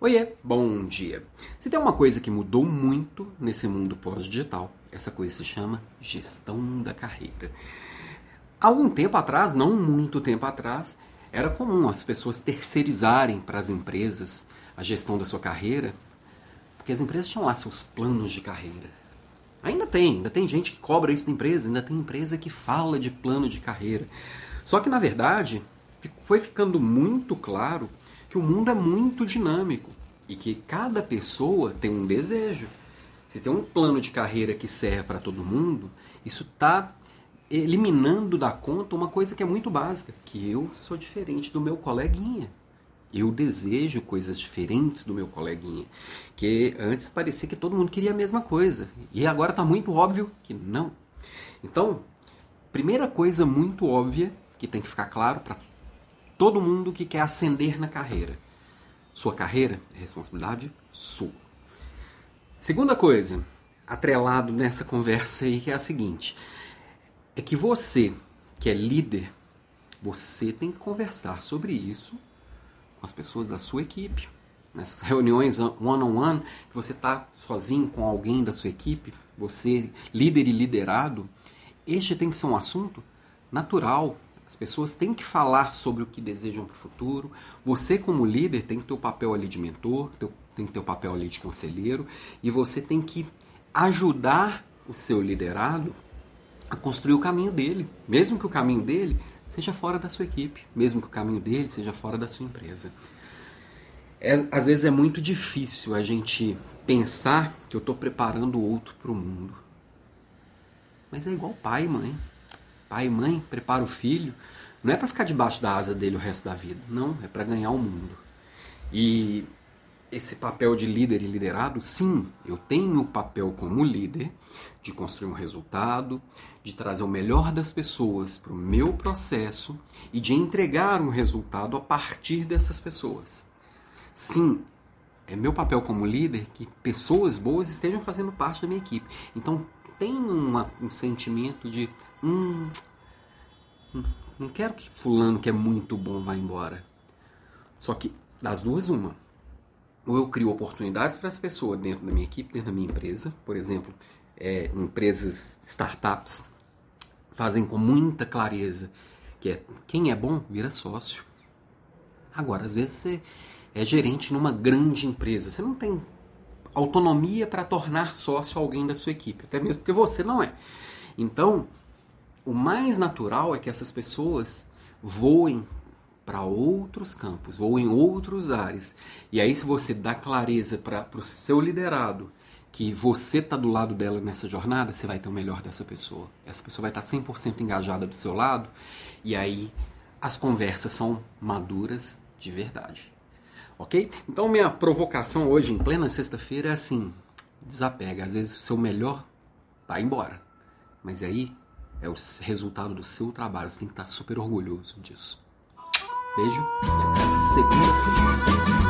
Oiê, bom dia. Se tem uma coisa que mudou muito nesse mundo pós-digital, essa coisa se chama gestão da carreira. Algum tempo atrás, não muito tempo atrás, era comum as pessoas terceirizarem para as empresas a gestão da sua carreira, porque as empresas tinham lá seus planos de carreira. Ainda tem, ainda tem gente que cobra isso da empresa, ainda tem empresa que fala de plano de carreira. Só que na verdade, foi ficando muito claro que o mundo é muito dinâmico e que cada pessoa tem um desejo. Se tem um plano de carreira que serve para todo mundo, isso está eliminando da conta uma coisa que é muito básica, que eu sou diferente do meu coleguinha. Eu desejo coisas diferentes do meu coleguinha. Que antes parecia que todo mundo queria a mesma coisa. E agora está muito óbvio que não. Então, primeira coisa muito óbvia que tem que ficar claro para todo mundo que quer ascender na carreira. Sua carreira é responsabilidade sua. Segunda coisa, atrelado nessa conversa aí, que é a seguinte: é que você, que é líder, você tem que conversar sobre isso com as pessoas da sua equipe. Nessas reuniões one-on-one, -on -one, que você está sozinho com alguém da sua equipe, você, líder e liderado, este tem que ser um assunto natural, as pessoas têm que falar sobre o que desejam para o futuro. Você, como líder, tem que ter o papel ali de mentor, tem que ter o papel ali de conselheiro, e você tem que ajudar o seu liderado a construir o caminho dele, mesmo que o caminho dele seja fora da sua equipe, mesmo que o caminho dele seja fora da sua empresa. É, às vezes é muito difícil a gente pensar que eu estou preparando o outro para o mundo. Mas é igual pai e mãe pai e mãe prepara o filho, não é para ficar debaixo da asa dele o resto da vida, não, é para ganhar o mundo. E esse papel de líder e liderado, sim, eu tenho o papel como líder de construir um resultado, de trazer o melhor das pessoas para o meu processo e de entregar um resultado a partir dessas pessoas. Sim, é meu papel como líder que pessoas boas estejam fazendo parte da minha equipe. Então tem uma, um sentimento de hum, não quero que fulano que é muito bom vá embora. Só que das duas uma. Ou eu crio oportunidades para as pessoas dentro da minha equipe, dentro da minha empresa, por exemplo, é, empresas, startups fazem com muita clareza que é quem é bom vira sócio. Agora, às vezes você é gerente numa grande empresa, você não tem autonomia para tornar sócio alguém da sua equipe, até mesmo porque você não é. Então, o mais natural é que essas pessoas voem para outros campos, voem em outros ares. E aí, se você dá clareza para o seu liderado que você está do lado dela nessa jornada, você vai ter o melhor dessa pessoa. Essa pessoa vai estar tá 100% engajada do seu lado. E aí, as conversas são maduras de verdade. Ok? Então, minha provocação hoje, em plena sexta-feira, é assim: desapega. Às vezes, o seu melhor vai embora. Mas aí, é o resultado do seu trabalho. Você tem que estar super orgulhoso disso. Beijo e até segunda-feira.